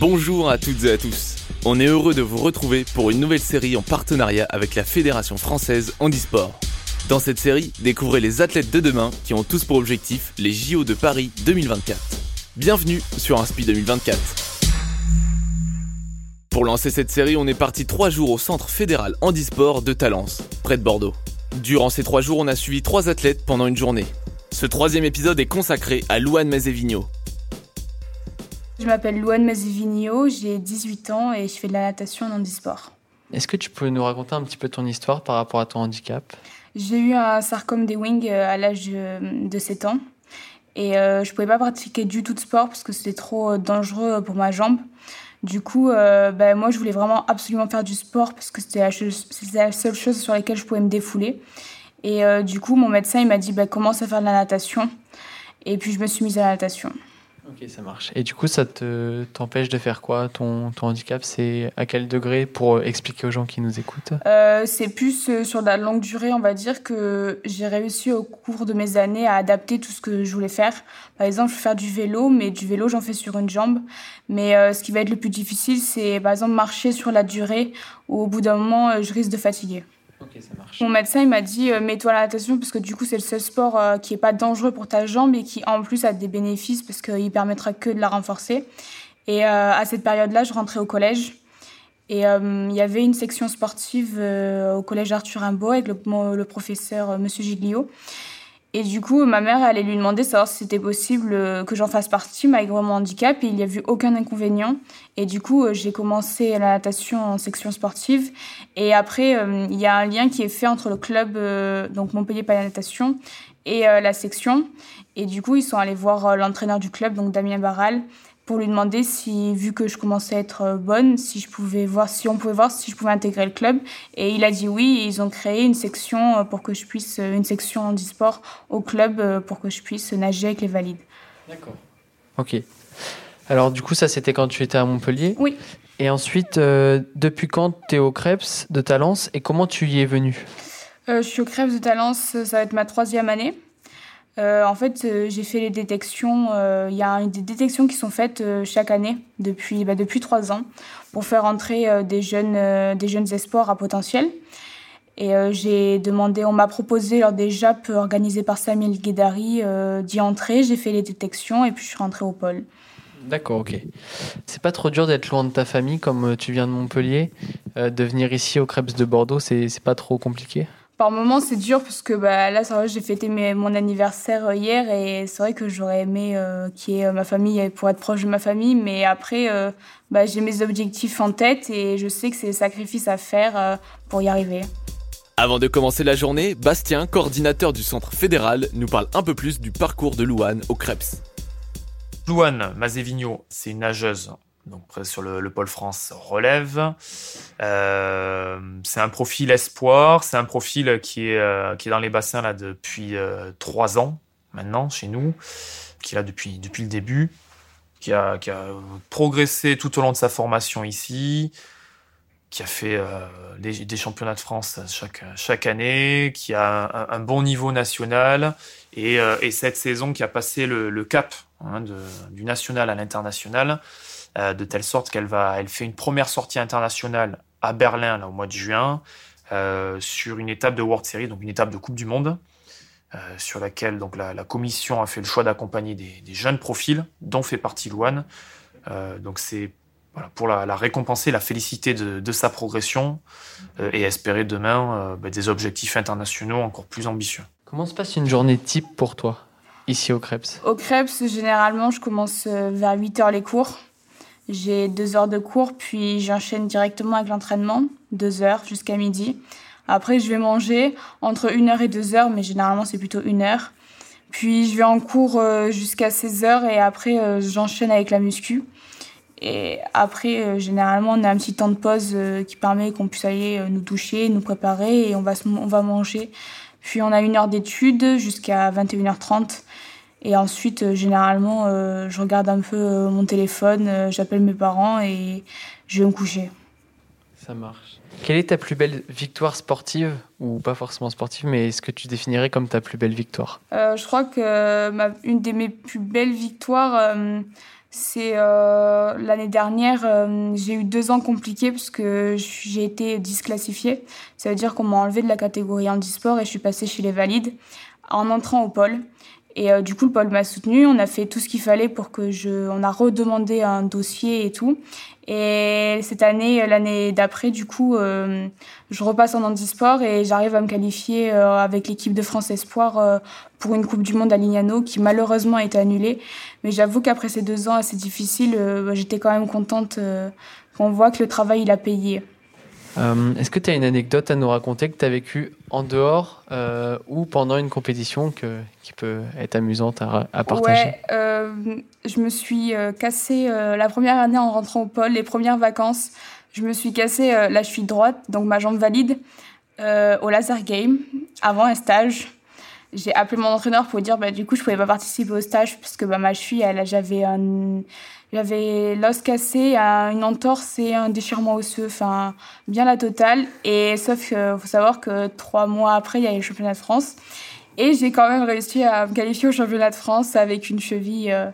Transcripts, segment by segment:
Bonjour à toutes et à tous. On est heureux de vous retrouver pour une nouvelle série en partenariat avec la Fédération française handisport. Dans cette série, découvrez les athlètes de demain qui ont tous pour objectif les JO de Paris 2024. Bienvenue sur Inspi 2024. Pour lancer cette série, on est parti trois jours au centre fédéral handisport de Talence, près de Bordeaux. Durant ces trois jours, on a suivi trois athlètes pendant une journée. Ce troisième épisode est consacré à Louane Mazevigno. Je m'appelle Louane Mazevigno, j'ai 18 ans et je fais de la natation en handisport. Est-ce que tu peux nous raconter un petit peu ton histoire par rapport à ton handicap? J'ai eu un sarcome des wings euh, à l'âge de 7 ans et euh, je pouvais pas pratiquer du tout de sport parce que c'était trop euh, dangereux pour ma jambe. Du coup, euh, ben, moi, je voulais vraiment absolument faire du sport parce que c'était la, la, seule chose sur laquelle je pouvais me défouler. Et euh, du coup, mon médecin, il m'a dit, ben, commence à faire de la natation. Et puis, je me suis mise à la natation. Ok, ça marche. Et du coup, ça te t'empêche de faire quoi? Ton, ton handicap C'est à quel degré pour expliquer aux gens qui nous écoutent? Euh, C'est plus euh, sur la longue durée, on va dire, que j'ai réussi au cours de mes années à adapter tout ce que je voulais faire. Par exemple, je veux faire du vélo, mais du vélo, j'en fais sur une jambe. Mais euh, ce qui va être le plus difficile, c'est par exemple marcher sur la durée, où au bout d'un moment, euh, je risque de fatiguer. Mon médecin il m'a dit euh, mets-toi la natation parce que du coup c'est le seul sport euh, qui est pas dangereux pour ta jambe et qui en plus a des bénéfices parce qu'il permettra que de la renforcer. Et euh, à cette période-là, je rentrais au collège et euh, il y avait une section sportive au collège Arthur Rimbaud avec le, le professeur Monsieur Giglio. Et du coup, ma mère allait lui demander savoir si c'était possible euh, que j'en fasse partie malgré mon handicap et il n'y a vu aucun inconvénient. Et du coup, euh, j'ai commencé la natation en section sportive. Et après, euh, il y a un lien qui est fait entre le club, donc Montpellier Palais Natation, et la section. Et du coup, ils sont allés voir l'entraîneur du club, donc Damien Barral, pour lui demander si, vu que je commençais à être euh, bonne, si je pouvais voir, si on pouvait voir si je pouvais intégrer le club. Et il a dit oui. Et ils ont créé une section euh, pour que je puisse, euh, une section handisport au club pour que je puisse nager avec les valides. D'accord. Ok. Alors du coup, ça c'était quand tu étais à Montpellier. Oui. Et ensuite, euh, depuis quand tu es au Krebs de Talence et comment tu y es venu? Euh, je suis au Crèves de Talence, ça va être ma troisième année. Euh, en fait, euh, j'ai fait les détections. euh, Il y a des détections qui sont faites chaque année depuis, bah, depuis trois ans pour faire entrer des, jeunes, des jeunes espoirs à potentiel. Et j'ai demandé, on m'a proposé lors des JAP organisés par Samuel Guédari d'y entrer. J'ai fait les détections et puis je suis rentrée au pôle. D'accord, ok. C'est pas trop dur d'être loin de ta famille comme tu viens de Montpellier, de venir ici au Krebs de Bordeaux, c'est pas trop compliqué? Par moments, c'est dur parce que bah, là, c'est vrai, j'ai fêté mes- mon anniversaire euh, hier et c'est vrai que j'aurais aimé euh, qu'il y ait euh, ma famille pour être proche de ma famille. Mais après, euh, bah, j'ai mes objectifs en tête et je sais que c'est des sacrifices à faire euh, pour y arriver. Avant de commencer la journée, Bastien, coordinateur du centre fédéral, nous parle un peu plus du parcours de Louane au Krebs. Louane Mazevigno, c'est une nageuse donc sur le, le pôle France relève. Euh, c'est un profil espoir, c'est un profil qui est euh, qui est dans les bassins là depuis euh, trois ans maintenant chez nous, qui est là depuis depuis le début, qui a qui a progressé tout au long de sa formation ici, qui a fait des, championnats de France chaque chaque année, qui a un, bon niveau national. Et, et cette saison qui a passé le, cap hein, du national à l'international, euh, de telle sorte qu'elle va, elle fait une première sortie internationale à Berlin là, au mois de juin euh, sur une étape de World Series, donc une étape de Coupe du Monde, euh, sur laquelle donc la, la commission a fait le choix d'accompagner des, des jeunes profils, dont fait partie Louane. Euh, donc c'est voilà, pour la, la récompenser, la féliciter de, de sa progression euh, et espérer demain euh, bah, des objectifs internationaux encore plus ambitieux. Comment se passe une journée type pour toi, ici au Krebs? Au Krebs, généralement, je commence vers 8 heures les cours. J'ai deux heures de cours, puis j'enchaîne directement avec l'entraînement, deux heures jusqu'à midi. Après, je vais manger entre une heure et deux heures, mais généralement, c'est plutôt une heure. Puis, je vais en cours euh, jusqu'à 16 heures et après, euh, j'enchaîne avec la muscu. Et après, euh, généralement, on a un petit temps de pause qui permet qu'on puisse aller nous doucher, nous préparer et on va, on va manger. Puis, on a une heure d'études jusqu'à 21h30. Et ensuite, euh, généralement, euh, je regarde un peu euh, mon téléphone, euh, j'appelle mes parents et je vais me coucher. Ça marche. Quelle est ta plus belle victoire sportive Ou pas forcément sportive, mais est-ce que tu définirais comme ta plus belle victoire? Euh, je crois que ma, une de mes plus belles victoires, c'est l'année dernière, j'ai eu deux ans compliqués parce que j'ai été disclassifiée. Ça veut dire qu'on m'a enlevé de la catégorie handisport et je suis passée chez les valides en entrant au pôle. Et euh, du coup, le pôle m'a soutenu. On a fait tout ce qu'il fallait pour que je. On a redemandé un dossier et tout. Et cette année, l'année d'après, du coup, euh, je repasse en handisport et j'arrive à me qualifier euh, avec l'équipe de France Espoir euh, pour une Coupe du Monde à Lignano qui malheureusement a été annulée. Mais j'avoue qu'après ces deux ans assez difficiles, bah, j'étais quand même contente qu'on voit que le travail, il a payé. Euh, est-ce que tu as une anecdote à nous raconter que tu as vécue en dehors euh, ou pendant une compétition qui peut être amusante à, partager? Ouais, euh, je me suis cassé la première année en rentrant au pôle, les premières vacances. Je me suis cassé la cheville droite, donc ma jambe valide, au laser game, avant un stage. J'ai appelé mon entraîneur pour dire bah, du coup je pouvais pas participer au stage parce que bah, ma cheville, j'avais un j'avais l'os cassé, une entorse et un déchirement osseux, enfin bien la totale. Et sauf qu'il faut savoir que trois mois après, il y a eu le championnat de France. Et j'ai quand même réussi à me qualifier au championnat de France avec une cheville euh,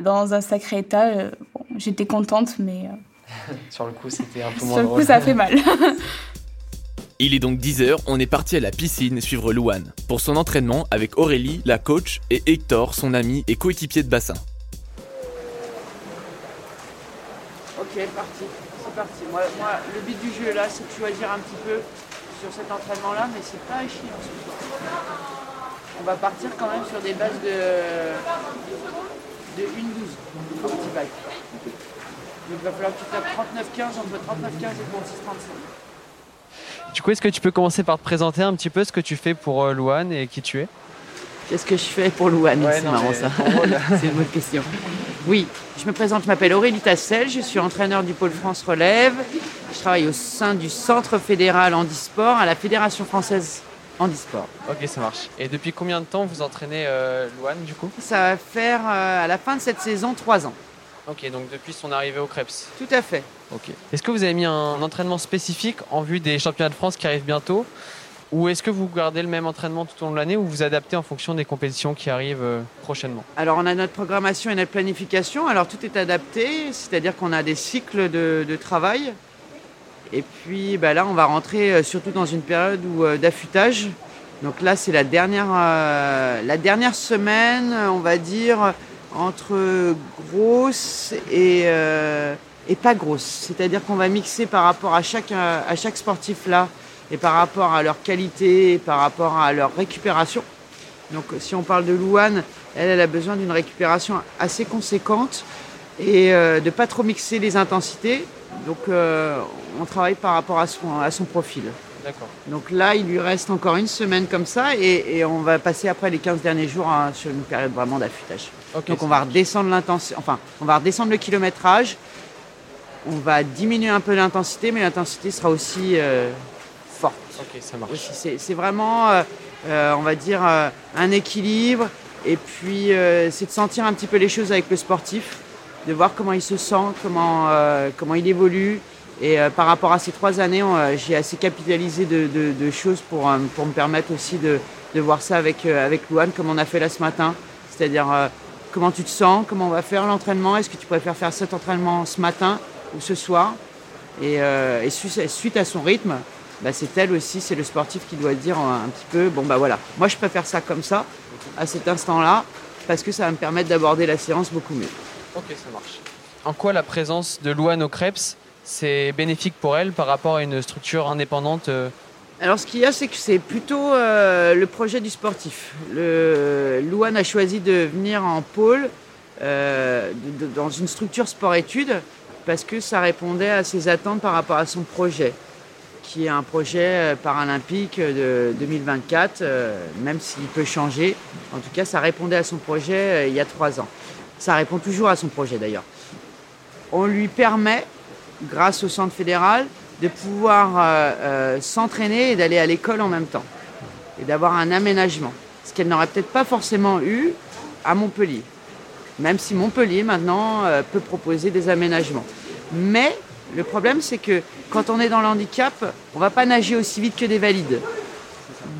dans un sacré état. Euh, bon, J'étais contente, mais... Euh, Sur le coup, c'était un peu moins Sur le coup, ça fait mal. Il est donc 10h, on est parti à la piscine suivre Louane pour son entraînement avec Aurélie, la coach, et Hector, son ami et coéquipier de bassin. Parti. C'est parti. Moi, moi, le but du jeu là, c'est de choisir un petit peu sur cet entraînement-là, mais c'est pas chiant ce soir. On va partir quand même sur des bases de, de 1-12 au petit bike. Donc il va falloir que tu tapes 39-15 entre 39-15 et 36-35. Du coup, est-ce que tu peux commencer par te présenter un petit peu ce que tu fais pour euh, Louane et qui tu es? Qu'est-ce que je fais pour Louane? C'est marrant ça. c'est une bonne question. Oui, je me présente, je m'appelle Aurélie Tassel, je suis entraîneur du Pôle France Relève. Je travaille au sein du Centre fédéral handisport à la Fédération française handisport. Ok, ça marche. Et depuis combien de temps vous entraînez euh, Louane du coup? Ça va faire euh, à la fin de cette saison trois ans. Ok, donc depuis son arrivée au Krebs Tout à fait. Ok. Est-ce que vous avez mis un entraînement spécifique en vue des championnats de France qui arrivent bientôt? Ou est-ce que vous gardez le même entraînement tout au long de l'année ou vous adaptez en fonction des compétitions qui arrivent euh, prochainement? Alors on a notre programmation et notre planification. Alors tout est adapté, c'est-à-dire qu'on a des cycles de, travail. Et puis bah, là on va rentrer euh, surtout dans une période euh, d'affûtage. Donc là c'est la dernière, semaine, on va dire, entre grosse et, pas grosse. C'est-à-dire qu'on va mixer par rapport à chaque sportif là et par rapport à leur qualité, et par rapport à leur récupération. Donc si on parle de Louane, elle, elle a besoin d'une récupération assez conséquente et euh, de ne pas trop mixer les intensités. Donc euh, on travaille par rapport à son, à son profil. D'accord. Donc là, il lui reste encore une semaine comme ça et, on va passer après les 15 derniers jours hein, sur une période vraiment d'affûtage. Donc on va redescendre l'intensité, enfin on va redescendre le kilométrage, on va diminuer un peu l'intensité, mais l'intensité sera aussi euh. C'est vraiment, euh, euh, on va dire, euh, un équilibre. Et puis, c'est de sentir un petit peu les choses avec le sportif, de voir comment il se sent, comment, comment il évolue. Et par rapport à ces trois années, j'ai assez capitalisé de, choses pour, pour me permettre aussi de, de voir ça avec, avec Louane, comme on a fait là ce matin. C'est-à-dire comment tu te sens, comment on va faire l'entraînement, est-ce que tu préfères faire cet entraînement ce matin ou ce soir et, suite à son rythme, bah, c'est elle aussi, c'est le sportif qui doit dire un petit peu, bon bah voilà, moi je préfère ça comme ça, à cet instant-là, parce que ça va me permettre d'aborder la séance beaucoup mieux. Ok, ça marche. En quoi la présence de Louane au Krebs, c'est bénéfique pour elle par rapport à une structure indépendante euh? Alors ce qu'il y a, c'est que c'est plutôt euh, le projet du sportif. Le, Louane a choisi de venir en pôle euh, dans une structure sport-études parce que ça répondait à ses attentes par rapport à son projet qui est un projet euh, paralympique de 2024, euh, même s'il peut changer. En tout cas, ça répondait à son projet euh, il y a trois ans. Ça répond toujours à son projet d'ailleurs. On lui permet, grâce au centre fédéral, de pouvoir s'entraîner et d'aller à l'école en même temps. Et d'avoir un aménagement. Ce qu'elle n'aurait peut-être pas forcément eu à Montpellier. Même si Montpellier maintenant peut proposer des aménagements. Mais le problème, c'est que quand on est dans le handicap, on ne va pas nager aussi vite que des valides.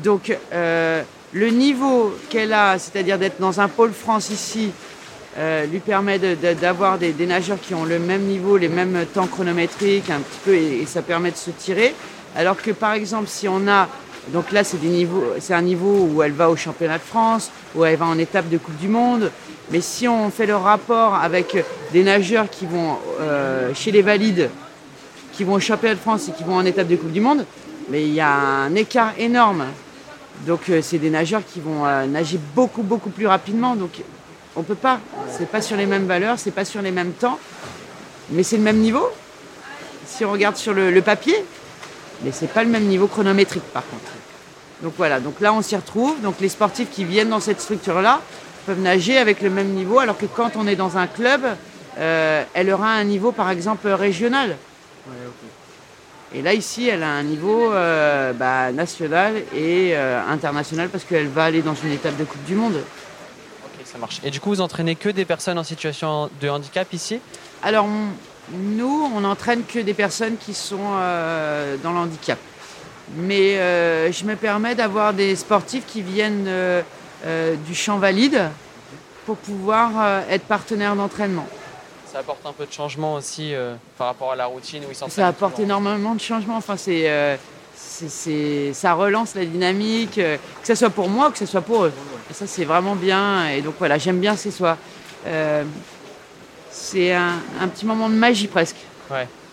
Donc, euh, le niveau qu'elle a, c'est-à-dire d'être dans un pôle France ici, euh, lui permet d'avoir des, nageurs qui ont le même niveau, les mêmes temps chronométriques, un petit peu, et, ça permet de se tirer. Alors que par exemple, si on a, donc là c'est un niveau où elle va au championnat de France, où elle va en étape de Coupe du Monde. Mais si on fait le rapport avec des nageurs qui vont euh, chez les valides, qui vont au championnat de France et qui vont en étape de Coupe du Monde, mais il y a un écart énorme. Donc euh, c'est des nageurs qui vont nager beaucoup beaucoup plus rapidement. Donc on peut pas. C'est pas sur les mêmes valeurs, c'est pas sur les mêmes temps, mais c'est le même niveau. Si on regarde sur le, papier, mais c'est pas le même niveau chronométrique par contre. Donc voilà, donc là on s'y retrouve. Donc les sportifs qui viennent dans cette structure-là peuvent nager avec le même niveau, alors que quand on est dans un club, euh, elle aura un niveau par exemple régional. Et là ici, elle a un niveau euh, bah, national et euh, international parce qu'elle va aller dans une étape de Coupe du Monde ça marche. Et du coup, vous entraînez que des personnes en situation de handicap ici? Alors, nous, on n'entraîne que des personnes qui sont dans le handicap. Mais je me permets d'avoir des sportifs qui viennent du champ valide pour pouvoir être partenaires d'entraînement. Ça apporte un peu de changement aussi par rapport à la routine où ils Ça apporte énormément de changement. Enfin, c'est ça relance la dynamique, euh, que ce soit pour moi ou que ce soit pour eux. Et ça, c'est vraiment bien. Et donc voilà, j'aime bien ces soirs. Euh, c'est un, petit moment de magie presque.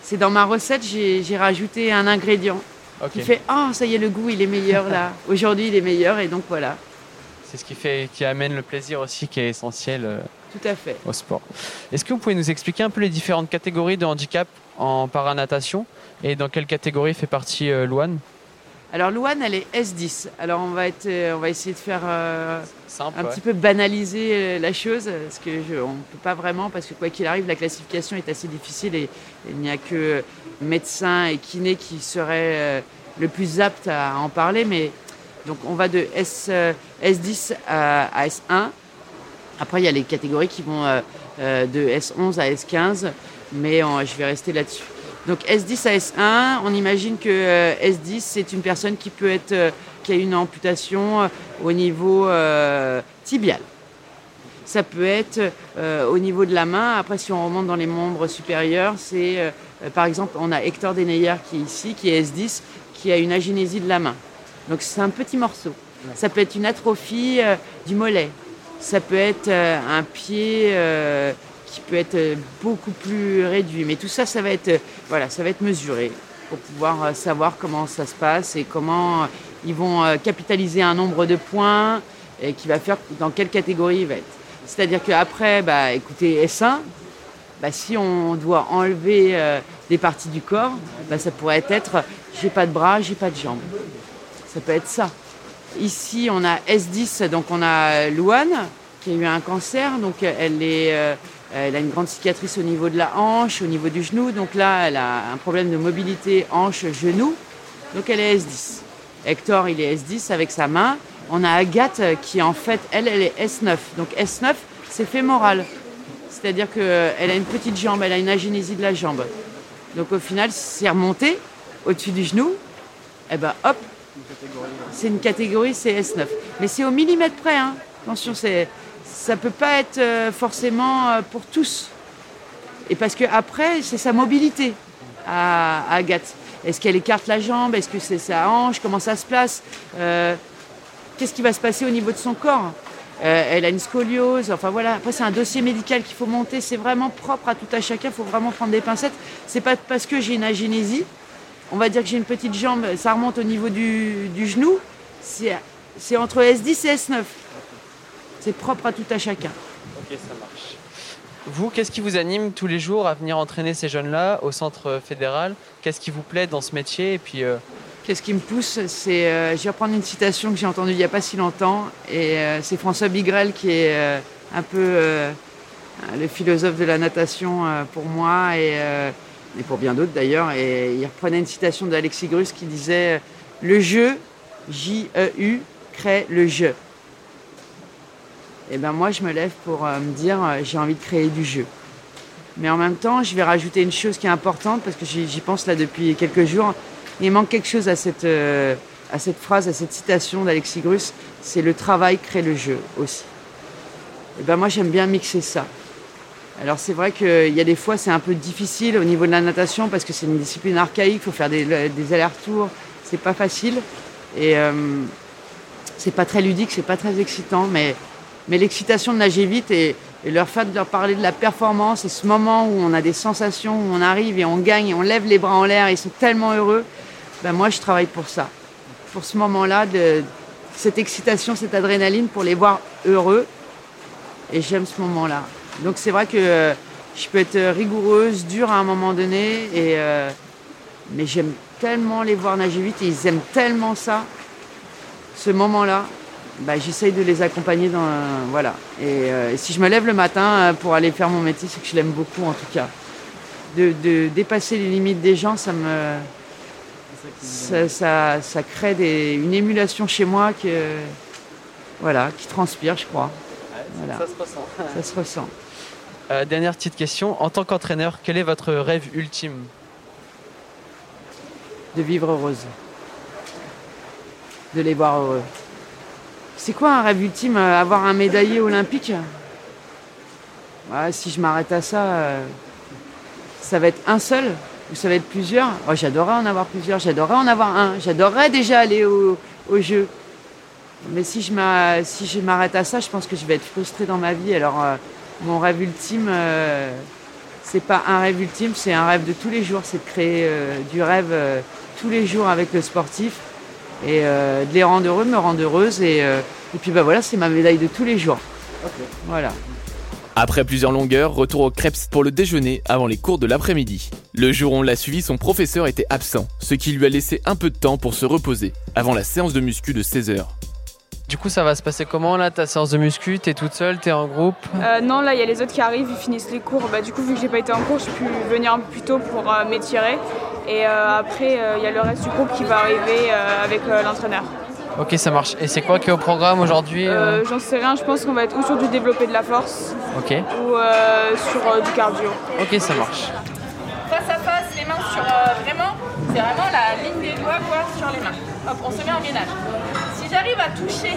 C'est dans ma recette, j'ai rajouté un ingrédient qui fait Ah, ça y est, le goût, il est meilleur là. Aujourd'hui, il est meilleur. Et donc voilà. C'est ce qui, fait, qui amène le plaisir aussi qui est essentiel euh, Tout à fait. au sport. Est-ce que vous pouvez nous expliquer un peu les différentes catégories de handicap en paranatation et dans quelle catégorie fait partie Louane? Alors Louane, elle est S10. Alors on va, être, euh, on va essayer de faire euh, un petit peu banaliser euh, la chose, parce que on ne peut pas vraiment, parce que quoi qu'il arrive, la classification est assez difficile et, il n'y a que médecins et kinés qui seraient le plus aptes à en parler. Mais donc on va de S, S10 à, S1. Après, il y a les catégories qui vont de S11 à S15, mais je vais rester là-dessus. Donc S10 à S1, on imagine que euh, S10 c'est une personne qui peut être euh, qui a une amputation euh, au niveau tibial. Ça peut être au niveau de la main. Après, si on remonte dans les membres supérieurs, c'est par exemple, on a Hector Deneyer qui est ici, qui est S10, qui a une agénésie de la main. Donc c'est un petit morceau. Ça peut être une atrophie du mollet. Ça peut être un pied qui peut être euh, beaucoup plus réduit. Mais tout ça, ça va être, euh, voilà, ça va être mesuré pour pouvoir euh, savoir comment ça se passe et comment ils vont capitaliser un nombre de points et qui va faire dans quelle catégorie il va être. C'est-à-dire qu'après, bah, écoutez, S1, bah, si on doit enlever des parties du corps, bah, ça pourrait être j'ai pas de bras, j'ai pas de jambes. Ça peut être ça. Ici, on a S10, donc on a Louane qui a eu un cancer, donc elle est elle a une grande cicatrice au niveau de la hanche, au niveau du genou. Donc là, elle a un problème de mobilité hanche-genou. Donc elle est S10. Hector, il est S10 avec sa main. On a Agathe qui, en fait, elle, elle est S9. Donc S9, c'est fémoral. C'est-à-dire qu'elle a une petite jambe, elle a une agénésie de la jambe. Donc au final, c'est remonté au-dessus du genou. Eh ben hop, c'est une catégorie, c'est S9. Mais c'est au millimètre près. Hein. Attention, ça ne peut pas être euh, forcément euh, pour tous. Et parce qu'après, c'est sa mobilité à, Agathe. Est-ce qu'elle écarte la jambe? Est-ce que c'est sa hanche? Comment ça se place? Euh, Qu'est-ce qui va se passer au niveau de son corps? Elle a une scoliose. Enfin voilà. Après, c'est un dossier médical qu'il faut monter. C'est vraiment propre à tout à chacun. Il faut vraiment prendre des pincettes. C'est pas parce que j'ai une agénésie. On va dire que j'ai une petite jambe. Ça remonte au niveau du, du genou. C'est entre S10 et S9. C'est propre à tout à chacun. Ok, ça marche. Vous, qu'est-ce qui vous anime tous les jours à venir entraîner ces jeunes-là au centre fédéral? Qu'est-ce qui vous plaît dans ce métier? Et puis, euh, Qu'est-ce qui me pousse C'est, euh, je vais reprendre une citation que j'ai entendue il n'y a pas si longtemps, et euh, c'est François Bigrel qui est un peu le philosophe de la natation pour moi et, et pour bien d'autres d'ailleurs. Et il reprenait une citation d'Alexis Grus qui disait Le jeu, J-E-U, crée le jeu et eh ben moi je me lève pour euh, me dire euh, j'ai envie de créer du jeu. Mais en même temps, je vais rajouter une chose qui est importante parce que j'y pense là depuis quelques jours. Il manque quelque chose à cette, euh, à cette phrase, à cette citation d'Alexis Grus, c'est le travail crée le jeu aussi. Et ben moi j'aime bien mixer ça. Alors c'est vrai qu'il y a des fois c'est un peu difficile au niveau de la natation parce que c'est une discipline archaïque, il faut faire des, allers-retours, c'est pas facile et euh, c'est pas très ludique, c'est pas très excitant, mais, mais l'excitation de nager vite et, leur fait de leur parler de la performance et ce moment où on a des sensations, où on arrive et on gagne et on lève les bras en l'air, ils sont tellement heureux. Ben moi je travaille pour ça, pour ce moment-là de cette excitation, cette adrénaline, pour les voir heureux et j'aime ce moment-là. Donc c'est vrai que euh, je peux être rigoureuse, dure à un moment donné, et, euh, mais j'aime tellement les voir nager vite et ils aiment tellement ça, ce moment-là. Bah, j'essaye de les accompagner dans voilà et, euh, et, si je me lève le matin pour aller faire mon métier c'est que je l'aime beaucoup en tout cas de, de, dépasser les limites des gens ça me ça, ça, ça crée des, une émulation chez moi que voilà qui transpire je crois voilà. Ça se ressent. ça se ressent euh, dernière petite question. En tant qu'entraîneur, quel est votre rêve ultime De vivre heureuse. De les voir heureux. C'est quoi un rêve ultime Avoir un médaillé olympique ouais, Si je m'arrête à ça, euh, ça va être un seul ou ça va être plusieurs? Oh, J'adorerais en avoir plusieurs, j'adorerais en avoir un. J'adorerais déjà aller au, au jeu. Mais si je m'arrête à ça, je pense que je vais être frustrée dans ma vie. Alors, euh, mon rêve ultime, euh, c'est pas un rêve ultime, c'est un rêve de tous les jours. C'est de créer euh, du rêve euh, tous les jours avec le sportif et euh, de les rendre heureux, de me rendre heureuse. Et, euh, et puis bah voilà, c'est ma médaille de tous les jours. Okay. Voilà. Après plusieurs longueurs, retour au Krebs pour le déjeuner avant les cours de l'après-midi. Le jour où on l'a suivi, son professeur était absent, ce qui lui a laissé un peu de temps pour se reposer, avant la séance de muscu de 16h. Du coup, ça va se passer comment là, ta séance de muscu? T'es toute seule T'es en groupe? Euh, Non, là, il y a les autres qui arrivent, ils finissent les cours. Bah, du coup, vu que j'ai pas été en cours, je peux venir un peu plus tôt pour euh, m'étirer. Et euh, après, il y a le reste du groupe qui va arriver avec l'entraîneur. Ok, ça marche. Et c'est quoi qui est au programme aujourd'hui J'en sais rien, je pense qu'on va être ou sur du développé de la force Ok. ou sur du cardio. Ok, ça marche. Face à face, les mains sur vraiment, c'est vraiment la ligne des doigts, quoi, sur les mains. Hop, on se met en gainage. Si j'arrive à toucher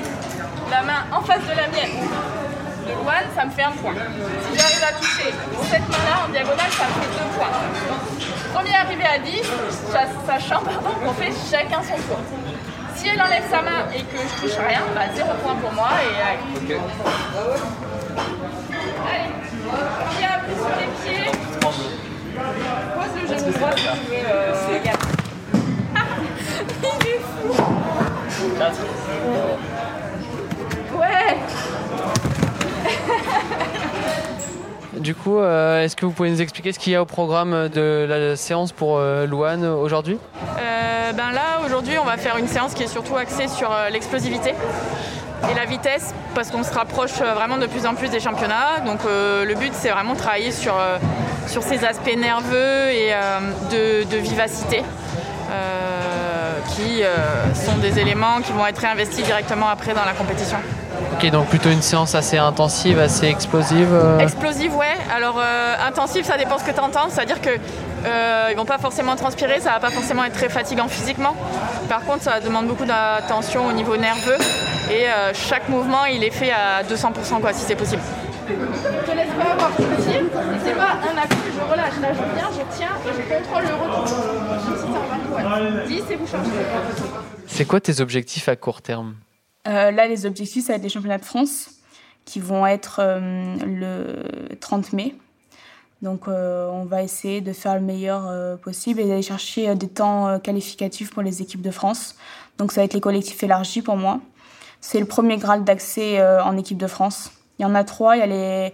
la main en face de la mienne de Luan, ça me fait un point. Si j'arrive à toucher cette main-là en diagonale, ça me fait deux points. Premier arrivé à 10, sachant pardon, qu'on fait chacun son tour. Si elle enlève sa main et que je touche rien, bah zéro point pour moi et euh... Allez, pied appuyé sur les pieds. Pose le genou droit si tu veux, euh, Il est fou. Ouais. Du coup, euh, est-ce que vous pouvez nous expliquer ce qu'il y a au programme de la séance pour euh, Louane aujourd'hui? Euh, ben Là, aujourd'hui, on va faire une séance qui est surtout axée sur euh, l'explosivité et la vitesse, parce qu'on se rapproche vraiment de plus en plus des championnats. Donc le but, c'est vraiment de travailler sur, sur ces aspects nerveux et de, vivacité. Qui sont des éléments qui vont être réinvestis directement après dans la compétition. Ok, donc plutôt une séance assez intensive, assez explosive. Euh... Explosive, ouais. Alors euh, intensive, ça dépend ce que tu entends. C'est-à-dire que euh, ils vont pas forcément transpirer, ça va pas forcément être très fatigant physiquement. Par contre, ça demande beaucoup d'attention au niveau nerveux et euh, chaque mouvement, il est fait à 200% quoi, si c'est possible. Je te laisse pas avoir petit, c'est pas un je relâche. Là, je viens, je tiens et je contrôle le retour. Comme si ça en 10 et vous changez. C'est quoi tes objectifs à court terme? Euh, là, les objectifs, ça va être les championnats de France qui vont être euh, le 30 mai. Donc, euh, on va essayer de faire le meilleur euh, possible et d'aller chercher des temps qualificatifs pour les équipes de France. Donc, ça va être les collectifs élargis pour moi. C'est le premier grade d'accès en équipe de France. Il y en a trois. Il y a les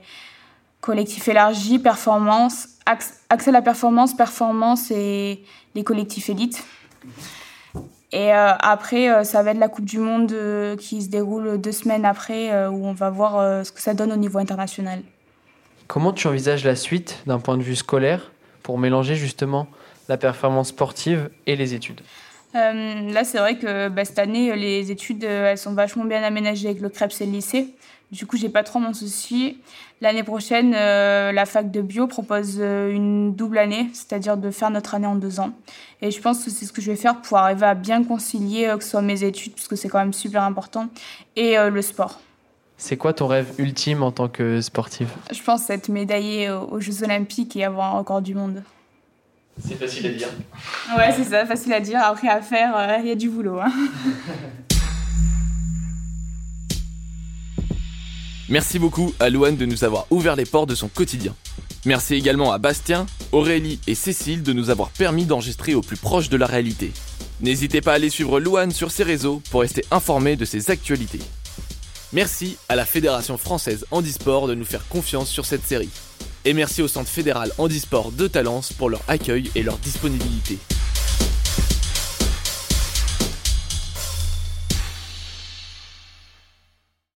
collectifs élargis, performance, accès à la performance, performance et les collectifs élites. Et euh, après, euh, ça va être la Coupe du Monde euh, qui se déroule deux semaines après, où on va voir ce que ça donne au niveau international. Comment tu envisages la suite d'un point de vue scolaire pour mélanger justement la performance sportive et les études? Là, c'est vrai que bah, cette année, les études, elles sont vachement bien aménagées avec le CREPS et le lycée. Du coup, j'ai pas trop mon souci. L'année prochaine, euh, la fac de bio propose euh, une double année, c'est-à-dire de faire notre année en deux ans. Et je pense que c'est ce que je vais faire pour arriver à bien concilier euh, que ce soit mes études, parce que c'est quand même super important, et euh, le sport. C'est quoi ton rêve ultime en tant que sportive? Je pense être médaillée aux Jeux Olympiques et avoir un record du monde. C'est facile à dire. Ouais, c'est ça, facile à dire. Après, à faire, il y a du boulot. Hein. Merci beaucoup à Louane de nous avoir ouvert les portes de son quotidien. Merci également à Bastien, Aurélie et Cécile de nous avoir permis d'enregistrer au plus proche de la réalité. N'hésitez pas à aller suivre Louane sur ses réseaux pour rester informé de ses actualités. Merci à la Fédération française handisport de nous faire confiance sur cette série. Et merci au Centre fédéral handisport de Talence pour leur accueil et leur disponibilité.